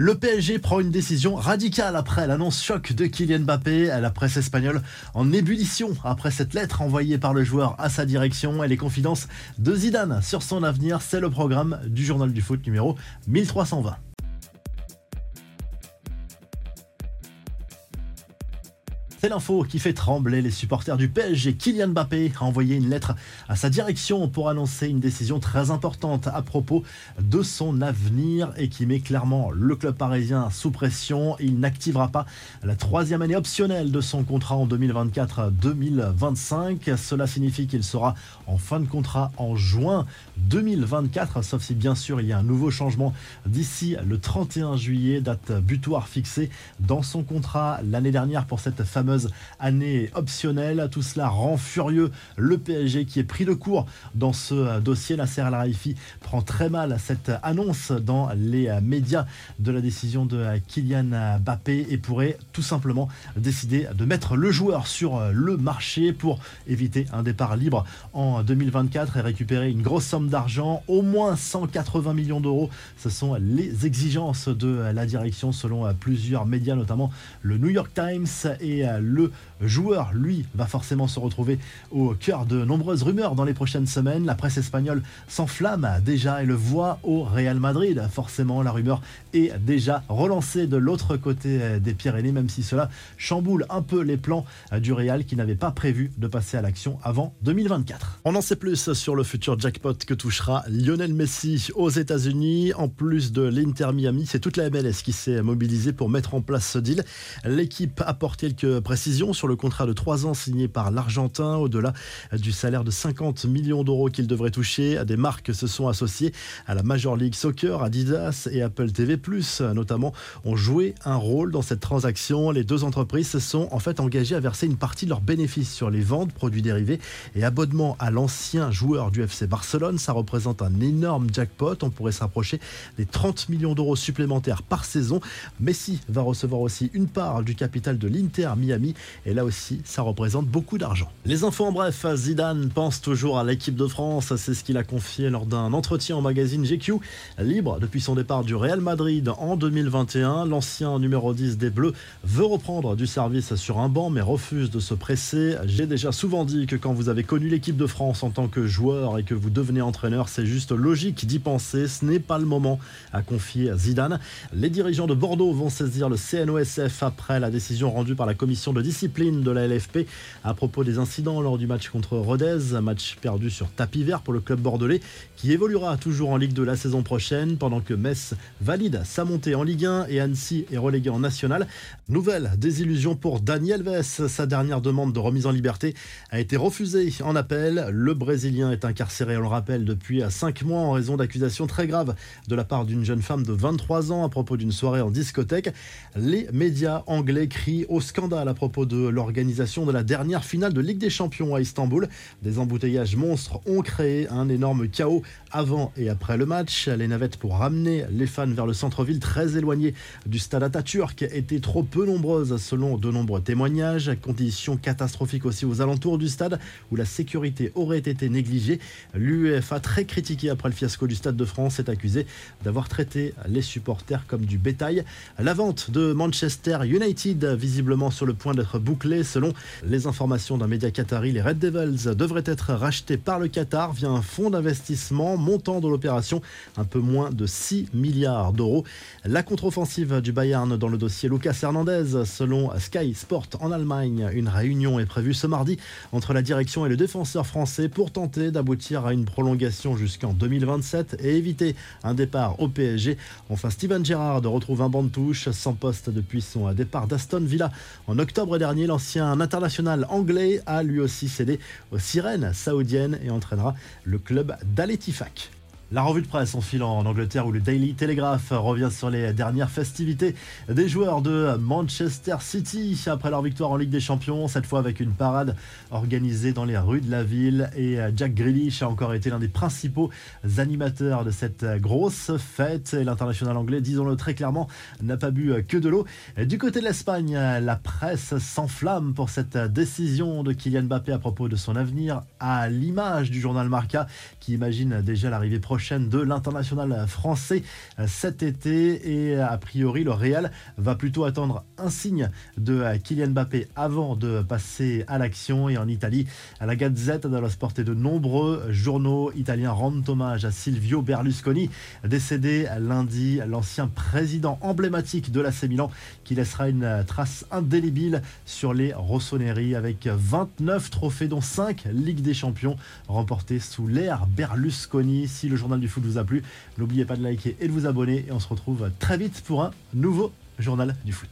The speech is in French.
Le PSG prend une décision radicale après l'annonce choc de Kylian Mbappé. La presse espagnole en ébullition après cette lettre envoyée par le joueur à sa direction et les confidences de Zidane sur son avenir. C'est le programme du journal du foot numéro 1320. L'info qui fait trembler les supporters du PSG. Kylian Mbappé a envoyé une lettre à sa direction pour annoncer une décision très importante à propos de son avenir et qui met clairement le club parisien sous pression. Il n'activera pas la troisième année optionnelle de son contrat en 2024-2025. Cela signifie qu'il sera en fin de contrat en juin 2024, sauf si bien sûr il y a un nouveau changement d'ici le 31 juillet, date butoir fixée dans son contrat l'année dernière pour cette fameuse année optionnelle. Tout cela rend furieux le PSG qui est pris de court dans ce dossier. La Serre Raifi prend très mal cette annonce dans les médias de la décision de Kylian Mbappé et pourrait tout simplement décider de mettre le joueur sur le marché pour éviter un départ libre en 2024 et récupérer une grosse somme d'argent, au moins 180 millions d'euros. Ce sont les exigences de la direction selon plusieurs médias, notamment le New York Times et le le joueur, lui, va forcément se retrouver au cœur de nombreuses rumeurs dans les prochaines semaines. La presse espagnole s'enflamme déjà et le voit au Real Madrid. Forcément, la rumeur est déjà relancée de l'autre côté des Pyrénées, même si cela chamboule un peu les plans du Real qui n'avait pas prévu de passer à l'action avant 2024. On en sait plus sur le futur jackpot que touchera Lionel Messi aux États-Unis. En plus de l'Inter Miami, c'est toute la MLS qui s'est mobilisée pour mettre en place ce deal. L'équipe apporte quelques précision sur le contrat de 3 ans signé par l'Argentin, au-delà du salaire de 50 millions d'euros qu'il devrait toucher. Des marques se sont associées à la Major League Soccer, Adidas et Apple TV+, notamment, ont joué un rôle dans cette transaction. Les deux entreprises se sont en fait engagées à verser une partie de leurs bénéfices sur les ventes, produits dérivés et abonnements à l'ancien joueur du FC Barcelone. Ça représente un énorme jackpot. On pourrait s'approcher des 30 millions d'euros supplémentaires par saison. Messi va recevoir aussi une part du capital de l'Inter Miami et là aussi, ça représente beaucoup d'argent. Les infos en bref, Zidane pense toujours à l'équipe de France. C'est ce qu'il a confié lors d'un entretien au magazine GQ. Libre depuis son départ du Real Madrid en 2021, l'ancien numéro 10 des Bleus veut reprendre du service sur un banc mais refuse de se presser. J'ai déjà souvent dit que quand vous avez connu l'équipe de France en tant que joueur et que vous devenez entraîneur, c'est juste logique d'y penser. Ce n'est pas le moment, à confier Zidane. Les dirigeants de Bordeaux vont saisir le CNOSF après la décision rendue par la commission de discipline de la LFP à propos des incidents lors du match contre Rodez, match perdu sur tapis vert pour le club bordelais qui évoluera toujours en Ligue 2 la saison prochaine pendant que Metz valide sa montée en Ligue 1 et Annecy est relégué en National. Nouvelle désillusion pour Daniel Vess, sa dernière demande de remise en liberté a été refusée en appel. Le Brésilien est incarcéré, on le rappelle, depuis 5 mois en raison d'accusations très graves de la part d'une jeune femme de 23 ans à propos d'une soirée en discothèque. Les médias anglais crient au scandale à propos de l'organisation de la dernière finale de Ligue des Champions à Istanbul. Des embouteillages monstres ont créé un énorme chaos avant et après le match. Les navettes pour ramener les fans vers le centre-ville très éloigné du stade Atatürk étaient trop peu nombreuses selon de nombreux témoignages. Conditions catastrophiques aussi aux alentours du stade où la sécurité aurait été négligée. L'UEFA très critiqué après le fiasco du Stade de France est accusé d'avoir traité les supporters comme du bétail. La vente de Manchester United visiblement sur le point d'être Selon les informations d'un média qatari, les Red Devils devraient être rachetés par le Qatar via un fonds d'investissement montant de l'opération un peu moins de 6 milliards d'euros. La contre-offensive du Bayern dans le dossier Lucas Hernandez, selon Sky Sport en Allemagne, une réunion est prévue ce mardi entre la direction et le défenseur français pour tenter d'aboutir à une prolongation jusqu'en 2027 et éviter un départ au PSG. Enfin, Steven Gerrard retrouve un banc de touche sans poste depuis son départ d'Aston Villa en octobre dernier, l'ancien international anglais a lui aussi cédé aux sirènes saoudiennes et entraînera le club d'Al la revue de presse en filant en Angleterre où le Daily Telegraph revient sur les dernières festivités des joueurs de Manchester City après leur victoire en Ligue des Champions, cette fois avec une parade organisée dans les rues de la ville et Jack Grealish a encore été l'un des principaux animateurs de cette grosse fête. L'international anglais, disons-le très clairement, n'a pas bu que de l'eau. Du côté de l'Espagne, la presse s'enflamme pour cette décision de Kylian Mbappé à propos de son avenir à l'image du journal Marca qui imagine déjà l'arrivée prochaine prochaine de l'international français cet été. Et a priori, le Real va plutôt attendre un signe de Kylian Mbappé avant de passer à l'action. Et en Italie, la Gazette dello Sport et de nombreux journaux italiens rendent hommage à Silvio Berlusconi, décédé lundi, l'ancien président emblématique de l'AC Milan, qui laissera une trace indélébile sur les Rossoneri avec 29 trophées, dont 5 Ligue des Champions remportés sous l'ère Berlusconi. Si le du foot vous a plu, n'oubliez pas de liker et de vous abonner. Et on se retrouve très vite pour un nouveau journal du foot.